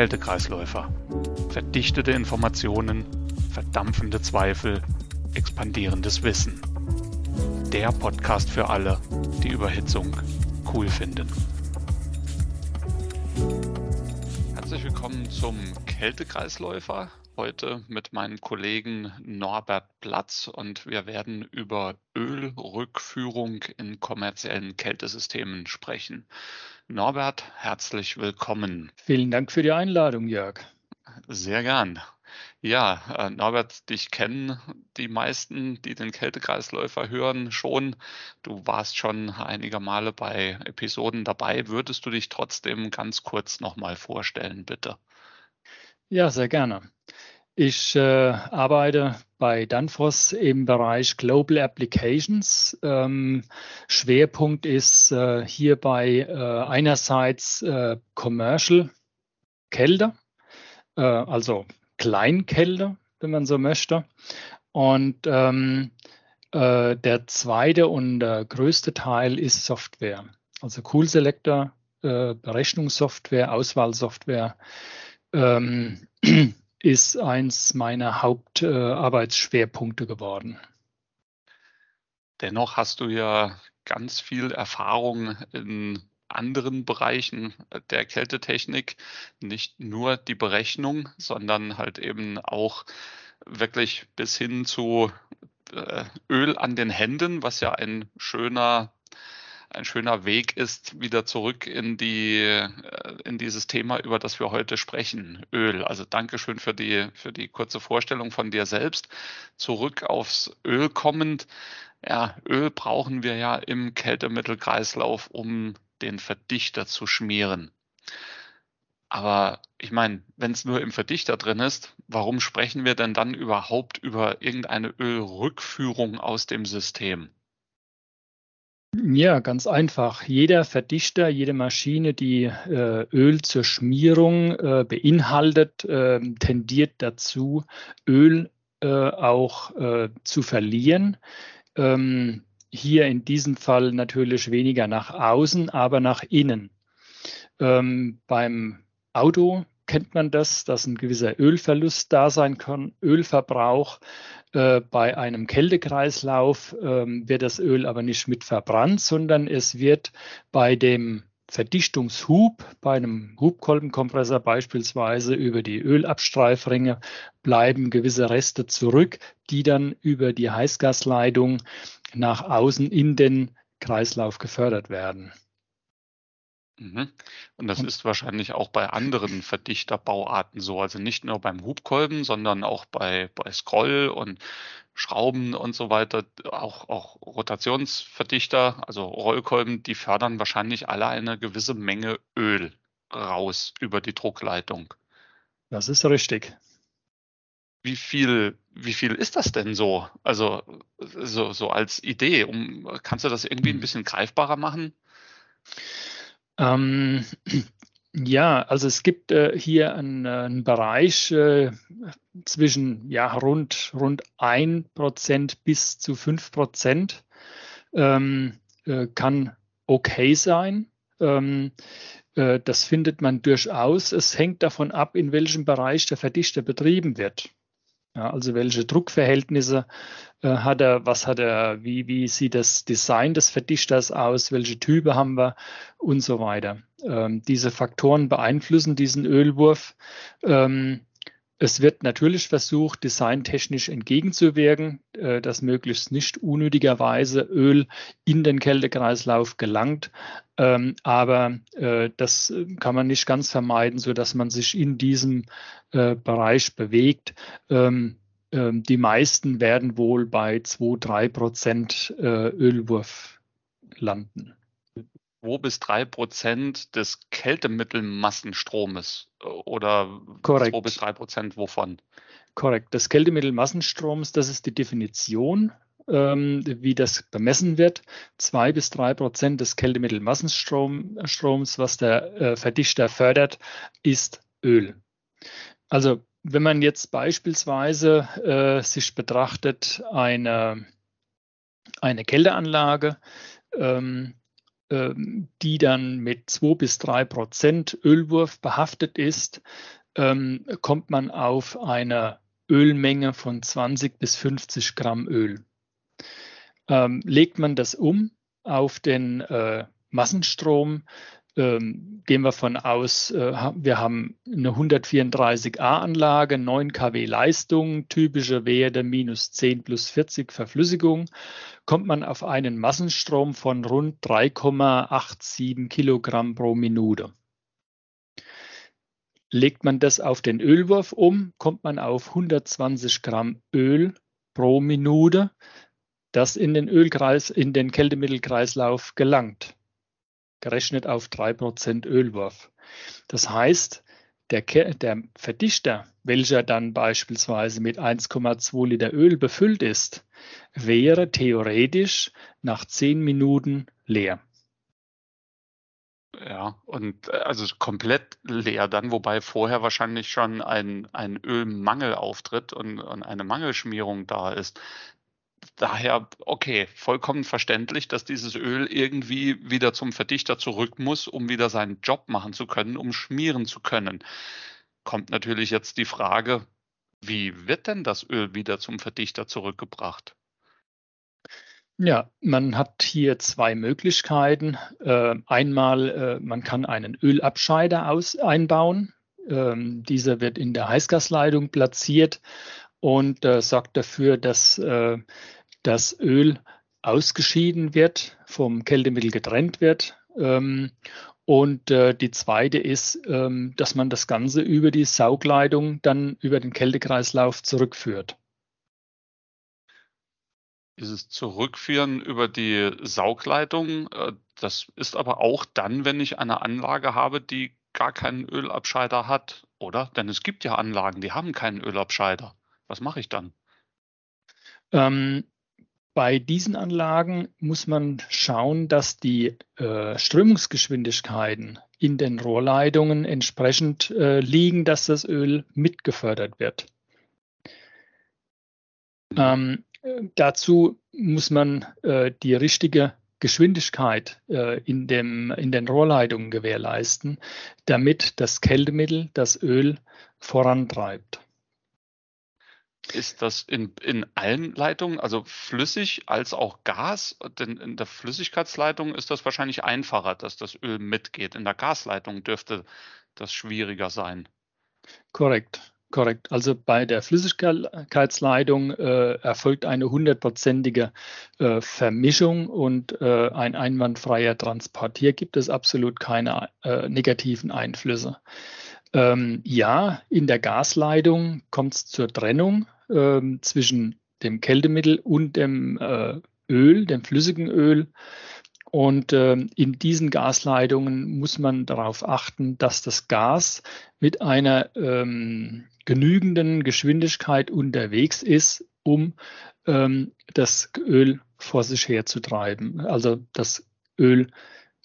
Kältekreisläufer. Verdichtete Informationen, verdampfende Zweifel, expandierendes Wissen. Der Podcast für alle, die Überhitzung cool finden. Herzlich willkommen zum Kältekreisläufer. Heute mit meinem Kollegen Norbert Platz und wir werden über Ölrückführung in kommerziellen Kältesystemen sprechen. Norbert, herzlich willkommen. Vielen Dank für die Einladung, Jörg. Sehr gern. Ja, äh, Norbert, dich kennen die meisten, die den Kältekreisläufer hören, schon. Du warst schon einige Male bei Episoden dabei. Würdest du dich trotzdem ganz kurz nochmal vorstellen, bitte? Ja, sehr gerne. Ich äh, arbeite bei Danfoss im Bereich Global Applications. Ähm, Schwerpunkt ist äh, hierbei äh, einerseits äh, Commercial Kälte, äh, also Kleinkälte, wenn man so möchte. Und ähm, äh, der zweite und größte Teil ist Software, also Cool Selector, Berechnungssoftware, Auswahlsoftware. Ähm, ist eins meiner Hauptarbeitsschwerpunkte geworden. Dennoch hast du ja ganz viel Erfahrung in anderen Bereichen der Kältetechnik, nicht nur die Berechnung, sondern halt eben auch wirklich bis hin zu äh, Öl an den Händen, was ja ein schöner ein schöner Weg ist, wieder zurück in die, äh, in dieses Thema, über das wir heute sprechen, Öl. Also Dankeschön für die, für die kurze Vorstellung von dir selbst. Zurück aufs Öl kommend. Ja, Öl brauchen wir ja im Kältemittelkreislauf, um den Verdichter zu schmieren. Aber ich meine, wenn es nur im Verdichter drin ist, warum sprechen wir denn dann überhaupt über irgendeine Ölrückführung aus dem System? Ja, ganz einfach. Jeder Verdichter, jede Maschine, die äh, Öl zur Schmierung äh, beinhaltet, äh, tendiert dazu, Öl äh, auch äh, zu verlieren. Ähm, hier in diesem Fall natürlich weniger nach außen, aber nach innen. Ähm, beim Auto kennt man das, dass ein gewisser Ölverlust da sein kann, Ölverbrauch. Äh, bei einem Kältekreislauf äh, wird das Öl aber nicht mit verbrannt, sondern es wird bei dem Verdichtungshub, bei einem Hubkolbenkompressor beispielsweise über die Ölabstreifringe bleiben gewisse Reste zurück, die dann über die Heißgasleitung nach außen in den Kreislauf gefördert werden. Mhm. Und das ist wahrscheinlich auch bei anderen Verdichterbauarten so. Also nicht nur beim Hubkolben, sondern auch bei, bei Scroll und Schrauben und so weiter. Auch, auch Rotationsverdichter, also Rollkolben, die fördern wahrscheinlich alle eine gewisse Menge Öl raus über die Druckleitung. Das ist richtig. Wie viel, wie viel ist das denn so? Also so, so als Idee. Um, kannst du das irgendwie ein hm. bisschen greifbarer machen? Ähm, ja, also es gibt äh, hier einen, äh, einen Bereich äh, zwischen ja, rund, rund 1% bis zu 5% ähm, äh, kann okay sein. Ähm, äh, das findet man durchaus. Es hängt davon ab, in welchem Bereich der Verdichter betrieben wird. Ja, also welche Druckverhältnisse äh, hat er, was hat er, wie, wie sieht das Design des Verdichters aus, welche Typen haben wir und so weiter. Ähm, diese Faktoren beeinflussen diesen Ölwurf. Ähm, es wird natürlich versucht, designtechnisch entgegenzuwirken, äh, dass möglichst nicht unnötigerweise Öl in den Kältekreislauf gelangt. Ähm, aber äh, das kann man nicht ganz vermeiden, so dass man sich in diesem äh, Bereich bewegt. Ähm, ähm, die meisten werden wohl bei 2, 3 Prozent Ölwurf landen. 2 bis 3 Prozent des Kältemittelmassenstromes äh, oder Korrekt. 2 bis 3 Prozent wovon? Korrekt. Das Kältemittelmassenstroms, das ist die Definition, ähm, wie das bemessen wird. 2 bis 3 Prozent des Kältemittelmassenstroms, was der äh, Verdichter fördert, ist Öl. Also wenn man jetzt beispielsweise äh, sich betrachtet eine, eine Kälteanlage, ähm, die dann mit 2 bis 3 Prozent Ölwurf behaftet ist, ähm, kommt man auf eine Ölmenge von 20 bis 50 Gramm Öl. Ähm, legt man das um auf den äh, Massenstrom, ähm, gehen wir von aus, äh, wir haben eine 134a-Anlage, 9 kW Leistung, typische Werte minus 10 plus 40 Verflüssigung, kommt man auf einen Massenstrom von rund 3,87 Kilogramm pro Minute. Legt man das auf den Ölwurf um, kommt man auf 120 Gramm Öl pro Minute, das in den Ölkreis, in den Kältemittelkreislauf gelangt gerechnet auf 3% Ölwurf. Das heißt, der, der, Verdichter, welcher dann beispielsweise mit 1,2 Liter Öl befüllt ist, wäre theoretisch nach 10 Minuten leer. Ja, und äh, also komplett leer dann, wobei vorher wahrscheinlich schon ein, ein Ölmangel auftritt und, und eine Mangelschmierung da ist daher, okay, vollkommen verständlich, dass dieses Öl irgendwie wieder zum Verdichter zurück muss, um wieder seinen Job machen zu können, um schmieren zu können. Kommt natürlich jetzt die Frage, wie wird denn das Öl wieder zum Verdichter zurückgebracht? Ja, man hat hier zwei Möglichkeiten. Äh, einmal, äh, man kann einen Ölabscheider aus, einbauen. Ähm, dieser wird in der Heißgasleitung platziert und äh, sorgt dafür, dass äh, das Öl ausgeschieden wird, vom Kältemittel getrennt wird. Ähm, und äh, die zweite ist, ähm, dass man das Ganze über die Saugleitung dann über den Kältekreislauf zurückführt. Dieses Zurückführen über die Saugleitung, äh, das ist aber auch dann, wenn ich eine Anlage habe, die gar keinen Ölabscheider hat, oder? Denn es gibt ja Anlagen, die haben keinen Ölabscheider. Was mache ich dann? Ähm, bei diesen Anlagen muss man schauen, dass die äh, Strömungsgeschwindigkeiten in den Rohrleitungen entsprechend äh, liegen, dass das Öl mitgefördert wird. Ähm, dazu muss man äh, die richtige Geschwindigkeit äh, in, dem, in den Rohrleitungen gewährleisten, damit das Kältemittel das Öl vorantreibt. Ist das in, in allen Leitungen, also flüssig als auch Gas? Denn in der Flüssigkeitsleitung ist das wahrscheinlich einfacher, dass das Öl mitgeht. In der Gasleitung dürfte das schwieriger sein. Korrekt, korrekt. Also bei der Flüssigkeitsleitung äh, erfolgt eine hundertprozentige äh, Vermischung und äh, ein einwandfreier Transport. Hier gibt es absolut keine äh, negativen Einflüsse. Ähm, ja, in der Gasleitung kommt es zur Trennung ähm, zwischen dem Kältemittel und dem äh, Öl, dem flüssigen Öl. Und äh, in diesen Gasleitungen muss man darauf achten, dass das Gas mit einer ähm, genügenden Geschwindigkeit unterwegs ist, um ähm, das Öl vor sich herzutreiben. Also das Öl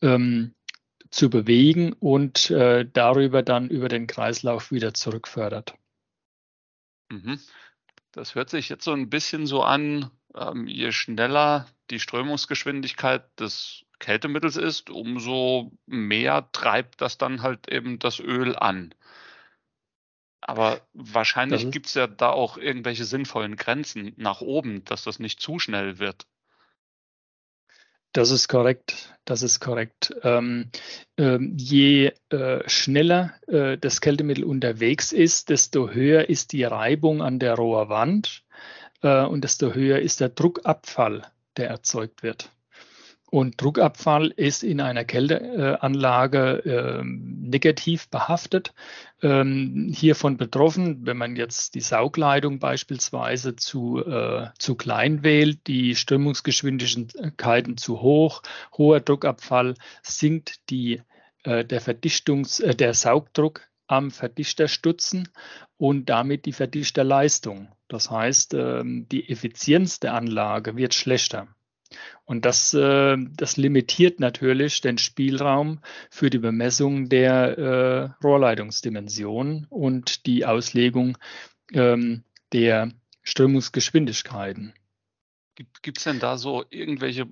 ähm, zu bewegen und äh, darüber dann über den Kreislauf wieder zurückfördert. Mhm. Das hört sich jetzt so ein bisschen so an, ähm, je schneller die Strömungsgeschwindigkeit des Kältemittels ist, umso mehr treibt das dann halt eben das Öl an. Aber wahrscheinlich gibt es ja da auch irgendwelche sinnvollen Grenzen nach oben, dass das nicht zu schnell wird. Das ist korrekt. Das ist korrekt. Ähm, ähm, je äh, schneller äh, das Kältemittel unterwegs ist, desto höher ist die Reibung an der Rohrwand äh, und desto höher ist der Druckabfall, der erzeugt wird. Und Druckabfall ist in einer Kälteanlage äh, negativ behaftet. Ähm, hiervon betroffen, wenn man jetzt die Saugleitung beispielsweise zu, äh, zu klein wählt, die Strömungsgeschwindigkeiten zu hoch, hoher Druckabfall, sinkt die, äh, der, Verdichtungs-, äh, der Saugdruck am Verdichterstutzen und damit die Verdichterleistung. Das heißt, ähm, die Effizienz der Anlage wird schlechter. Und das, äh, das limitiert natürlich den Spielraum für die Bemessung der äh, Rohrleitungsdimension und die Auslegung ähm, der Strömungsgeschwindigkeiten. Gibt es denn da so irgendwelche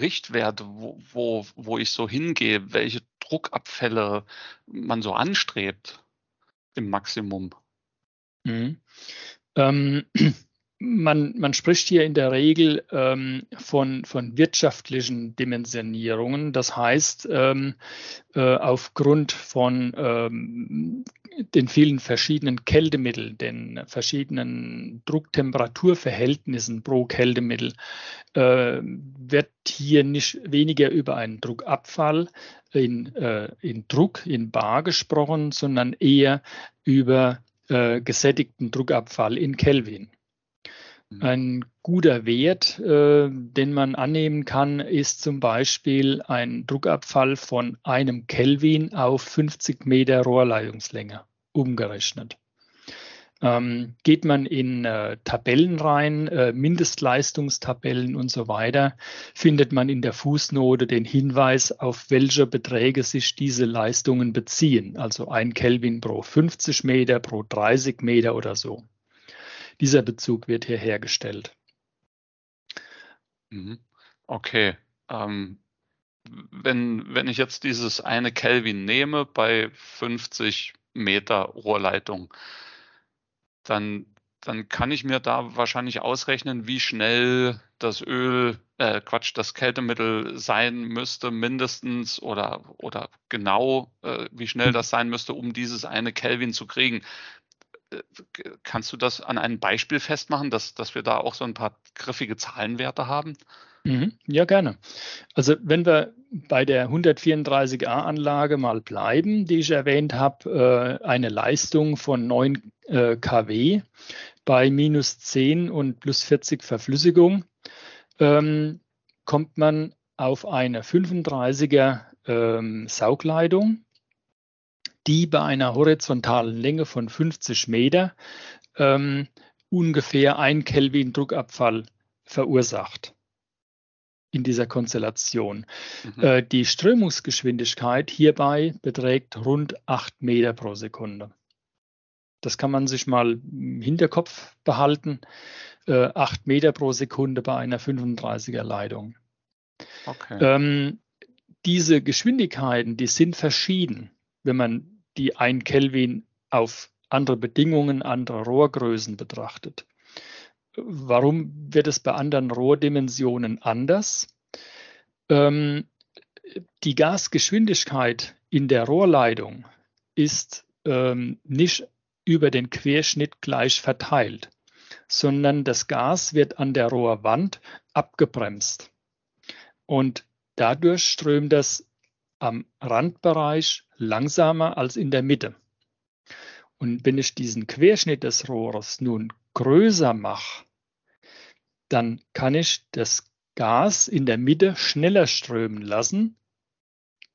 Richtwerte, wo, wo, wo ich so hingehe, welche Druckabfälle man so anstrebt im Maximum? Mhm. Ähm, man, man spricht hier in der Regel ähm, von, von wirtschaftlichen Dimensionierungen. Das heißt, ähm, äh, aufgrund von ähm, den vielen verschiedenen Kältemitteln, den verschiedenen Drucktemperaturverhältnissen pro Kältemittel, äh, wird hier nicht weniger über einen Druckabfall in, äh, in Druck, in Bar gesprochen, sondern eher über äh, gesättigten Druckabfall in Kelvin. Mhm. Ein guter Wert, äh, den man annehmen kann, ist zum Beispiel ein Druckabfall von einem Kelvin auf 50 Meter Rohrleitungslänge umgerechnet. Ähm, geht man in äh, Tabellen rein, äh, Mindestleistungstabellen und so weiter, findet man in der Fußnote den Hinweis, auf welche Beträge sich diese Leistungen beziehen. Also ein Kelvin pro 50 Meter, pro 30 Meter oder so. Dieser Bezug wird hier hergestellt. Mhm. Okay. Ähm, wenn, wenn ich jetzt dieses eine Kelvin nehme bei 50 Meter Rohrleitung, dann, dann kann ich mir da wahrscheinlich ausrechnen, wie schnell das Öl, äh, Quatsch, das Kältemittel sein müsste, mindestens oder, oder genau, äh, wie schnell das sein müsste, um dieses eine Kelvin zu kriegen. Äh, kannst du das an einem Beispiel festmachen, dass, dass wir da auch so ein paar griffige Zahlenwerte haben? Mhm. Ja, gerne. Also wenn wir bei der 134a-Anlage mal bleiben, die ich erwähnt habe, äh, eine Leistung von 9 äh, kW bei minus 10 und plus 40 Verflüssigung, ähm, kommt man auf eine 35er ähm, Saugleitung die bei einer horizontalen Länge von 50 Meter ähm, ungefähr ein Kelvin Druckabfall verursacht in dieser Konstellation. Mhm. Äh, die Strömungsgeschwindigkeit hierbei beträgt rund 8 Meter pro Sekunde. Das kann man sich mal im Hinterkopf behalten. Äh, 8 Meter pro Sekunde bei einer 35er Leitung. Okay. Ähm, diese Geschwindigkeiten, die sind verschieden, wenn man die ein Kelvin auf andere Bedingungen, andere Rohrgrößen betrachtet. Warum wird es bei anderen Rohrdimensionen anders? Ähm, die Gasgeschwindigkeit in der Rohrleitung ist ähm, nicht über den Querschnitt gleich verteilt, sondern das Gas wird an der Rohrwand abgebremst. Und dadurch strömt das am Randbereich langsamer als in der Mitte. Und wenn ich diesen Querschnitt des Rohres nun größer mache, dann kann ich das Gas in der Mitte schneller strömen lassen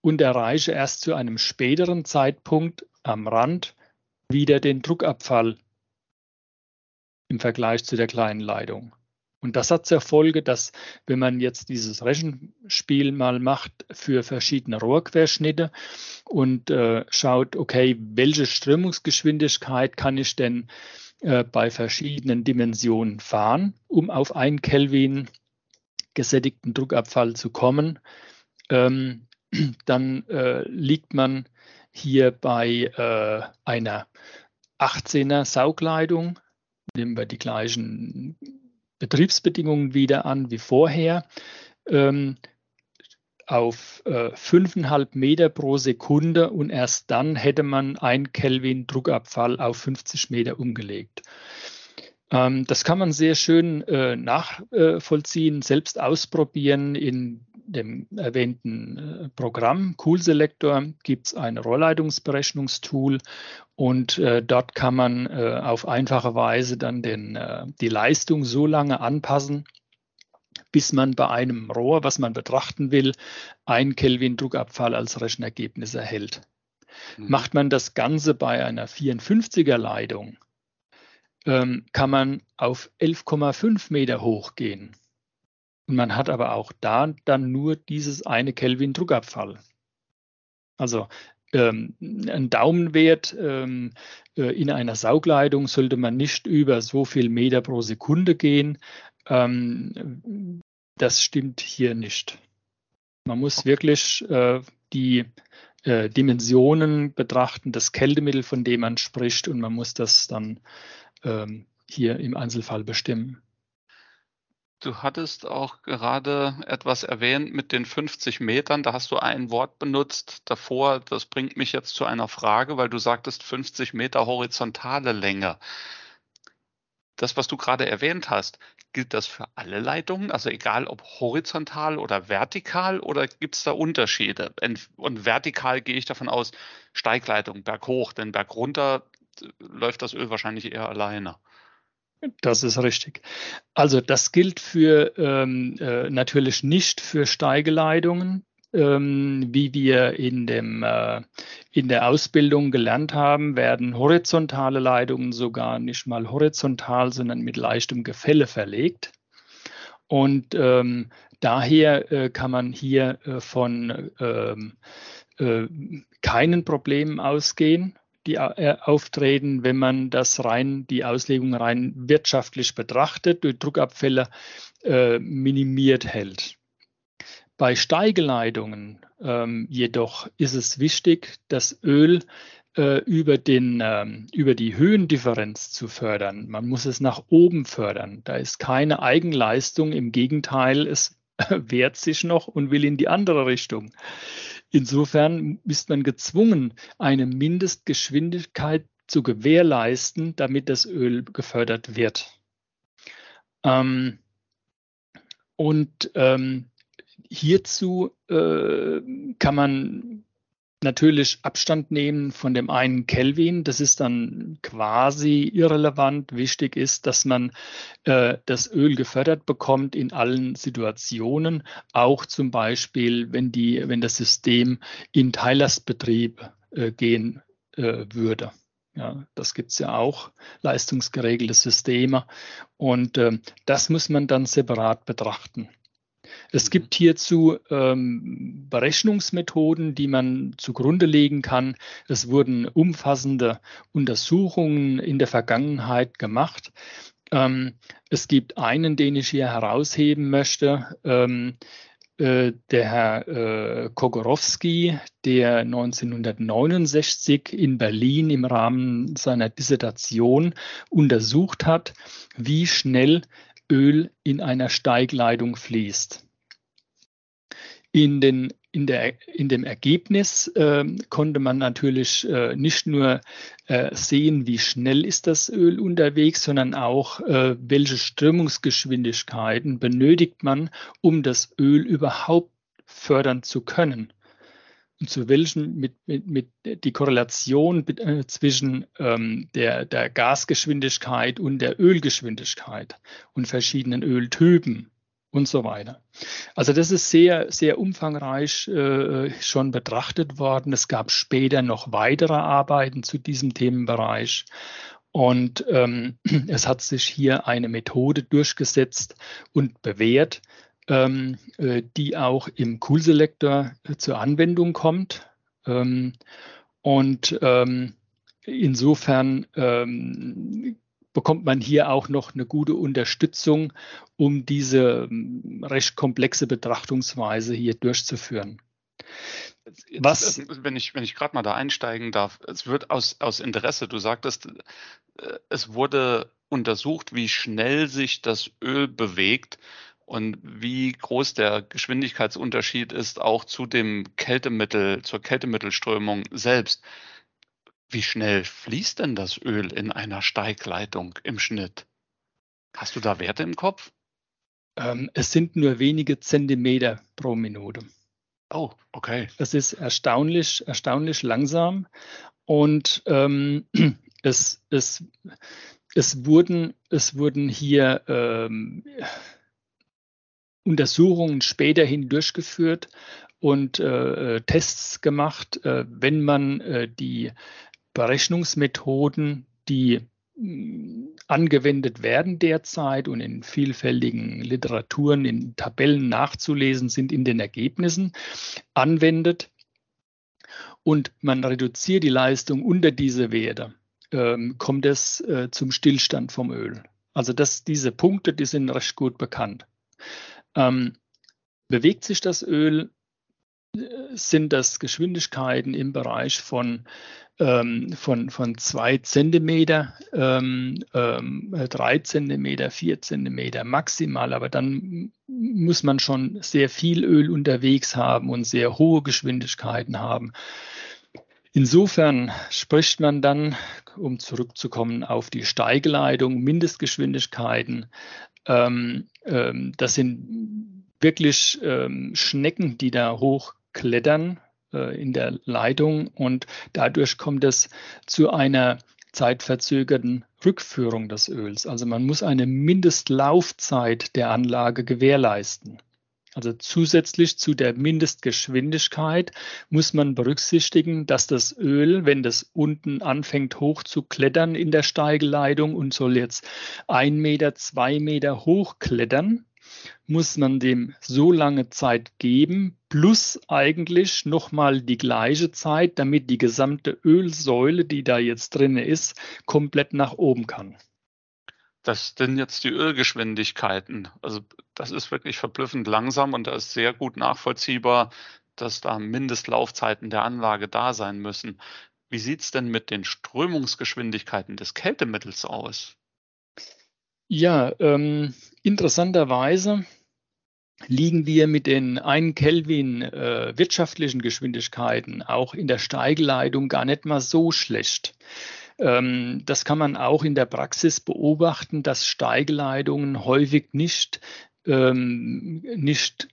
und erreiche erst zu einem späteren Zeitpunkt am Rand wieder den Druckabfall im Vergleich zu der kleinen Leitung. Und das hat zur Folge, dass wenn man jetzt dieses Rechenspiel mal macht für verschiedene Rohrquerschnitte und äh, schaut, okay, welche Strömungsgeschwindigkeit kann ich denn äh, bei verschiedenen Dimensionen fahren, um auf einen Kelvin gesättigten Druckabfall zu kommen, ähm, dann äh, liegt man hier bei äh, einer 18er Saugleitung. Nehmen wir die gleichen Betriebsbedingungen wieder an wie vorher. Ähm, auf äh, 5,5 Meter pro Sekunde und erst dann hätte man ein Kelvin Druckabfall auf 50 Meter umgelegt. Ähm, das kann man sehr schön äh, nachvollziehen, selbst ausprobieren in dem erwähnten äh, Programm Cool Selector gibt es ein Rohrleitungsberechnungstool und äh, dort kann man äh, auf einfache Weise dann den, äh, die Leistung so lange anpassen, bis man bei einem Rohr, was man betrachten will, ein Kelvin Druckabfall als Rechenergebnis erhält. Mhm. Macht man das Ganze bei einer 54er Leitung, ähm, kann man auf 11,5 Meter hochgehen. Und man hat aber auch da dann nur dieses eine Kelvin Druckabfall. Also ähm, ein Daumenwert ähm, äh, in einer Saugleitung sollte man nicht über so viel Meter pro Sekunde gehen. Ähm, das stimmt hier nicht. Man muss wirklich äh, die äh, Dimensionen betrachten, das Kältemittel, von dem man spricht, und man muss das dann ähm, hier im Einzelfall bestimmen. Du hattest auch gerade etwas erwähnt mit den 50 Metern. Da hast du ein Wort benutzt davor. Das bringt mich jetzt zu einer Frage, weil du sagtest 50 Meter horizontale Länge. Das, was du gerade erwähnt hast, gilt das für alle Leitungen? Also egal ob horizontal oder vertikal oder gibt es da Unterschiede? Und vertikal gehe ich davon aus, Steigleitung berghoch, denn bergunter läuft das Öl wahrscheinlich eher alleine. Das ist richtig. Also das gilt für ähm, äh, natürlich nicht für Steigeleitungen, ähm, wie wir in, dem, äh, in der Ausbildung gelernt haben, werden horizontale Leitungen sogar nicht mal horizontal, sondern mit leichtem Gefälle verlegt. Und ähm, daher äh, kann man hier äh, von ähm, äh, keinen Problemen ausgehen die äh, auftreten, wenn man das rein, die Auslegung rein wirtschaftlich betrachtet, durch Druckabfälle äh, minimiert hält. Bei Steigeleitungen ähm, jedoch ist es wichtig, das Öl äh, über, den, ähm, über die Höhendifferenz zu fördern. Man muss es nach oben fördern. Da ist keine Eigenleistung, im Gegenteil, es wehrt sich noch und will in die andere Richtung. Insofern ist man gezwungen, eine Mindestgeschwindigkeit zu gewährleisten, damit das Öl gefördert wird. Ähm, und ähm, hierzu äh, kann man natürlich Abstand nehmen von dem einen Kelvin. Das ist dann quasi irrelevant. Wichtig ist, dass man äh, das Öl gefördert bekommt in allen Situationen, auch zum Beispiel, wenn, die, wenn das System in Teillastbetrieb äh, gehen äh, würde. Ja, das gibt es ja auch, leistungsgeregelte Systeme. Und ähm, das muss man dann separat betrachten. Es mhm. gibt hierzu ähm, Berechnungsmethoden, die man zugrunde legen kann. Es wurden umfassende Untersuchungen in der Vergangenheit gemacht. Ähm, es gibt einen, den ich hier herausheben möchte. Ähm, äh, der Herr äh, Kogorowski, der 1969 in Berlin im Rahmen seiner Dissertation untersucht hat, wie schnell Öl in einer Steigleitung fließt. In, den, in, der, in dem Ergebnis äh, konnte man natürlich äh, nicht nur äh, sehen, wie schnell ist das Öl unterwegs, sondern auch, äh, welche Strömungsgeschwindigkeiten benötigt man, um das Öl überhaupt fördern zu können. Und zu welchen mit, mit, mit die Korrelation äh, zwischen ähm, der, der Gasgeschwindigkeit und der Ölgeschwindigkeit und verschiedenen Öltypen und so weiter. Also das ist sehr, sehr umfangreich äh, schon betrachtet worden. Es gab später noch weitere Arbeiten zu diesem Themenbereich. Und ähm, es hat sich hier eine Methode durchgesetzt und bewährt, ähm, äh, die auch im Cool-Selektor äh, zur Anwendung kommt. Ähm, und ähm, insofern ähm, bekommt man hier auch noch eine gute Unterstützung, um diese ähm, recht komplexe Betrachtungsweise hier durchzuführen. Was? Wenn ich, wenn ich gerade mal da einsteigen darf, es wird aus, aus Interesse, du sagtest, es wurde untersucht, wie schnell sich das Öl bewegt und wie groß der Geschwindigkeitsunterschied ist auch zu dem Kältemittel, zur Kältemittelströmung selbst. Wie schnell fließt denn das Öl in einer Steigleitung im Schnitt? Hast du da Werte im Kopf? Ähm, es sind nur wenige Zentimeter pro Minute. Oh, okay. Das ist erstaunlich, erstaunlich langsam. Und ähm, es, es, es, wurden, es wurden hier ähm, Untersuchungen späterhin durchgeführt und äh, Tests gemacht, äh, wenn man äh, die Berechnungsmethoden, die mm, angewendet werden derzeit und in vielfältigen Literaturen, in Tabellen nachzulesen sind in den Ergebnissen, anwendet und man reduziert die Leistung unter diese Werte, ähm, kommt es äh, zum Stillstand vom Öl. Also das, diese Punkte, die sind recht gut bekannt. Ähm, bewegt sich das Öl, sind das Geschwindigkeiten im Bereich von, ähm, von, von zwei Zentimeter, ähm, ähm, drei Zentimeter, vier Zentimeter maximal. Aber dann muss man schon sehr viel Öl unterwegs haben und sehr hohe Geschwindigkeiten haben. Insofern spricht man dann, um zurückzukommen auf die Steigeleitung, Mindestgeschwindigkeiten. Ähm, ähm, das sind wirklich ähm, Schnecken, die da hochklettern äh, in der Leitung und dadurch kommt es zu einer zeitverzögerten Rückführung des Öls. Also man muss eine Mindestlaufzeit der Anlage gewährleisten. Also zusätzlich zu der Mindestgeschwindigkeit muss man berücksichtigen, dass das Öl, wenn das unten anfängt hoch zu klettern in der Steigeleitung und soll jetzt ein Meter, zwei Meter hochklettern, muss man dem so lange Zeit geben, plus eigentlich nochmal die gleiche Zeit, damit die gesamte Ölsäule, die da jetzt drin ist, komplett nach oben kann. Das sind jetzt die Ölgeschwindigkeiten. Also das ist wirklich verblüffend langsam und da ist sehr gut nachvollziehbar, dass da Mindestlaufzeiten der Anlage da sein müssen. Wie sieht es denn mit den Strömungsgeschwindigkeiten des Kältemittels aus? Ja, ähm, interessanterweise liegen wir mit den 1 Kelvin äh, wirtschaftlichen Geschwindigkeiten auch in der Steigeleitung gar nicht mal so schlecht. Ähm, das kann man auch in der Praxis beobachten, dass Steigeleitungen häufig nicht, ähm, nicht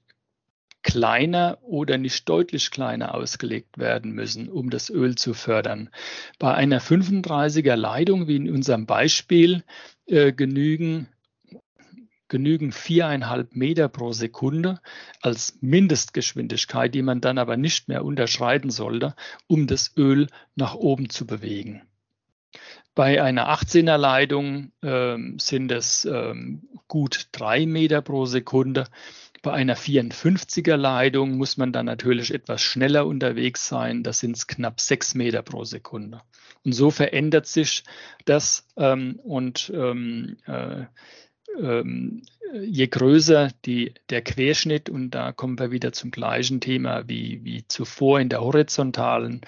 kleiner oder nicht deutlich kleiner ausgelegt werden müssen, um das Öl zu fördern. Bei einer 35er Leitung, wie in unserem Beispiel, äh, genügen genügen viereinhalb Meter pro Sekunde als Mindestgeschwindigkeit, die man dann aber nicht mehr unterschreiten sollte, um das Öl nach oben zu bewegen. Bei einer 18er Leitung ähm, sind es ähm, gut drei Meter pro Sekunde. Bei einer 54er Leitung muss man dann natürlich etwas schneller unterwegs sein. Da sind es knapp sechs Meter pro Sekunde. Und so verändert sich das ähm, und ähm, äh, ähm, je größer die, der Querschnitt, und da kommen wir wieder zum gleichen Thema wie, wie zuvor in der horizontalen,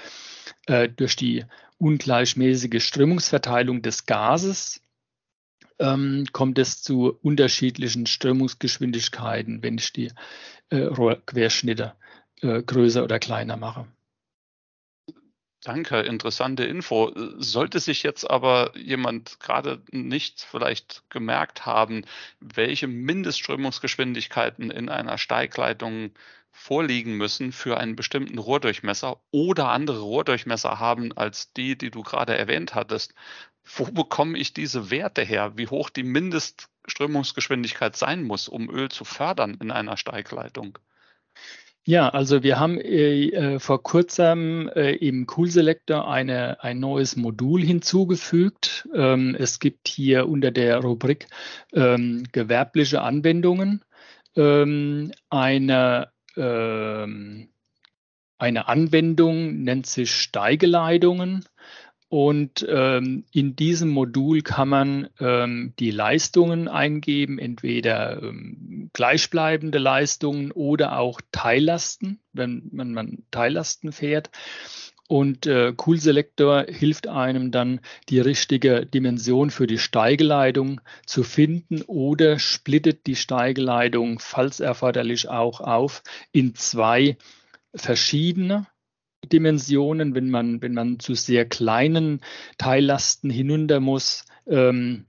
äh, durch die ungleichmäßige Strömungsverteilung des Gases ähm, kommt es zu unterschiedlichen Strömungsgeschwindigkeiten, wenn ich die äh, Rohrquerschnitte äh, größer oder kleiner mache. Danke, interessante Info. Sollte sich jetzt aber jemand gerade nicht vielleicht gemerkt haben, welche Mindestströmungsgeschwindigkeiten in einer Steigleitung vorliegen müssen für einen bestimmten Rohrdurchmesser oder andere Rohrdurchmesser haben als die, die du gerade erwähnt hattest, wo bekomme ich diese Werte her? Wie hoch die Mindestströmungsgeschwindigkeit sein muss, um Öl zu fördern in einer Steigleitung? Ja, also wir haben äh, äh, vor kurzem äh, im Cool Selector eine, ein neues Modul hinzugefügt. Ähm, es gibt hier unter der Rubrik ähm, gewerbliche Anwendungen ähm, eine, ähm, eine Anwendung, nennt sich Steigeleitungen. Und ähm, in diesem Modul kann man ähm, die Leistungen eingeben, entweder ähm, gleichbleibende Leistungen oder auch Teillasten, wenn man, man Teillasten fährt. Und äh, Cool Selector hilft einem dann, die richtige Dimension für die Steigeleitung zu finden oder splittet die Steigeleitung, falls erforderlich, auch auf in zwei verschiedene Dimensionen, wenn man, wenn man zu sehr kleinen Teillasten hinunter muss, ähm,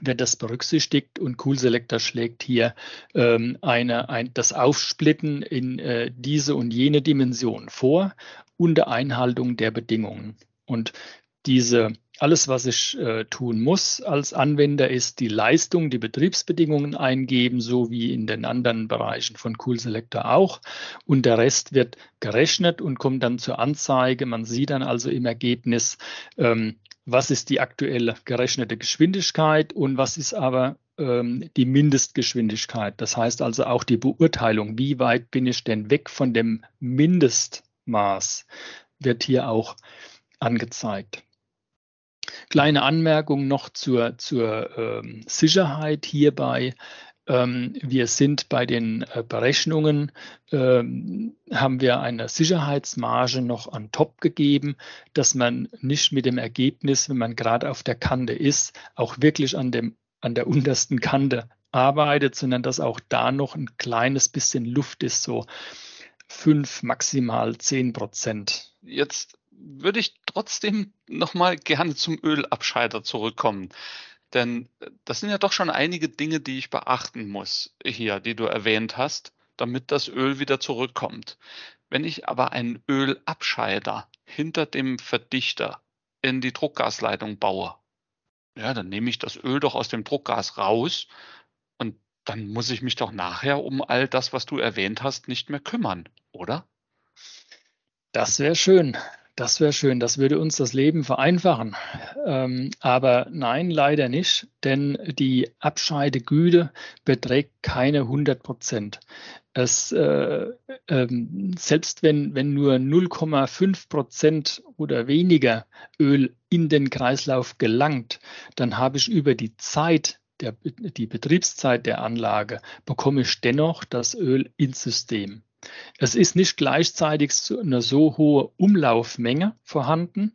wird das berücksichtigt und Cool Selector schlägt hier ähm, eine, ein, das Aufsplitten in äh, diese und jene Dimension vor unter Einhaltung der Bedingungen. Und diese alles, was ich äh, tun muss als Anwender, ist die Leistung, die Betriebsbedingungen eingeben, so wie in den anderen Bereichen von Cool Selector auch. Und der Rest wird gerechnet und kommt dann zur Anzeige. Man sieht dann also im Ergebnis, ähm, was ist die aktuelle gerechnete Geschwindigkeit und was ist aber ähm, die Mindestgeschwindigkeit. Das heißt also auch die Beurteilung, wie weit bin ich denn weg von dem Mindestmaß, wird hier auch angezeigt. Kleine Anmerkung noch zur, zur ähm, Sicherheit hierbei. Ähm, wir sind bei den äh, Berechnungen, ähm, haben wir eine Sicherheitsmarge noch on top gegeben, dass man nicht mit dem Ergebnis, wenn man gerade auf der Kante ist, auch wirklich an, dem, an der untersten Kante arbeitet, sondern dass auch da noch ein kleines bisschen Luft ist, so fünf, maximal zehn Prozent. Jetzt würde ich trotzdem nochmal gerne zum Ölabscheider zurückkommen. Denn äh, das sind ja doch schon einige Dinge, die ich beachten muss hier, die du erwähnt hast, damit das Öl wieder zurückkommt. Wenn ich aber einen Ölabscheider hinter dem Verdichter in die Druckgasleitung baue, ja, dann nehme ich das Öl doch aus dem Druckgas raus und dann muss ich mich doch nachher um all das, was du erwähnt hast, nicht mehr kümmern, oder? Das wäre schön. Das wäre schön, das würde uns das Leben vereinfachen. Ähm, aber nein, leider nicht, denn die Abscheidegüte beträgt keine 100 Prozent. Es, äh, äh, selbst wenn, wenn nur 0,5 Prozent oder weniger Öl in den Kreislauf gelangt, dann habe ich über die Zeit, der, die Betriebszeit der Anlage, bekomme ich dennoch das Öl ins System. Es ist nicht gleichzeitig eine so hohe Umlaufmenge vorhanden,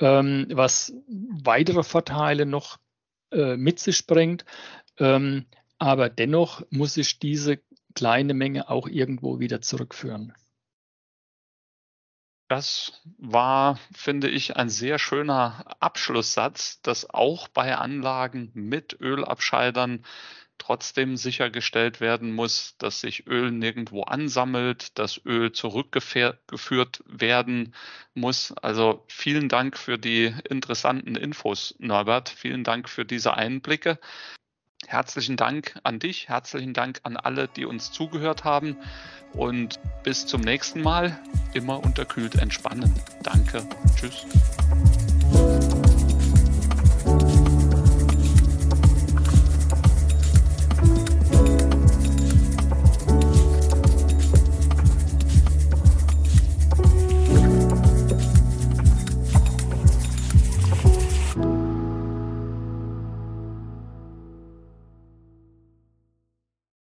ähm, was weitere Vorteile noch äh, mit sich bringt. Ähm, aber dennoch muss ich diese kleine Menge auch irgendwo wieder zurückführen. Das war, finde ich, ein sehr schöner Abschlusssatz, dass auch bei Anlagen mit Ölabscheidern trotzdem sichergestellt werden muss, dass sich Öl nirgendwo ansammelt, dass Öl zurückgeführt werden muss. Also vielen Dank für die interessanten Infos, Norbert. Vielen Dank für diese Einblicke. Herzlichen Dank an dich, herzlichen Dank an alle, die uns zugehört haben und bis zum nächsten Mal. Immer unterkühlt entspannen. Danke. Tschüss.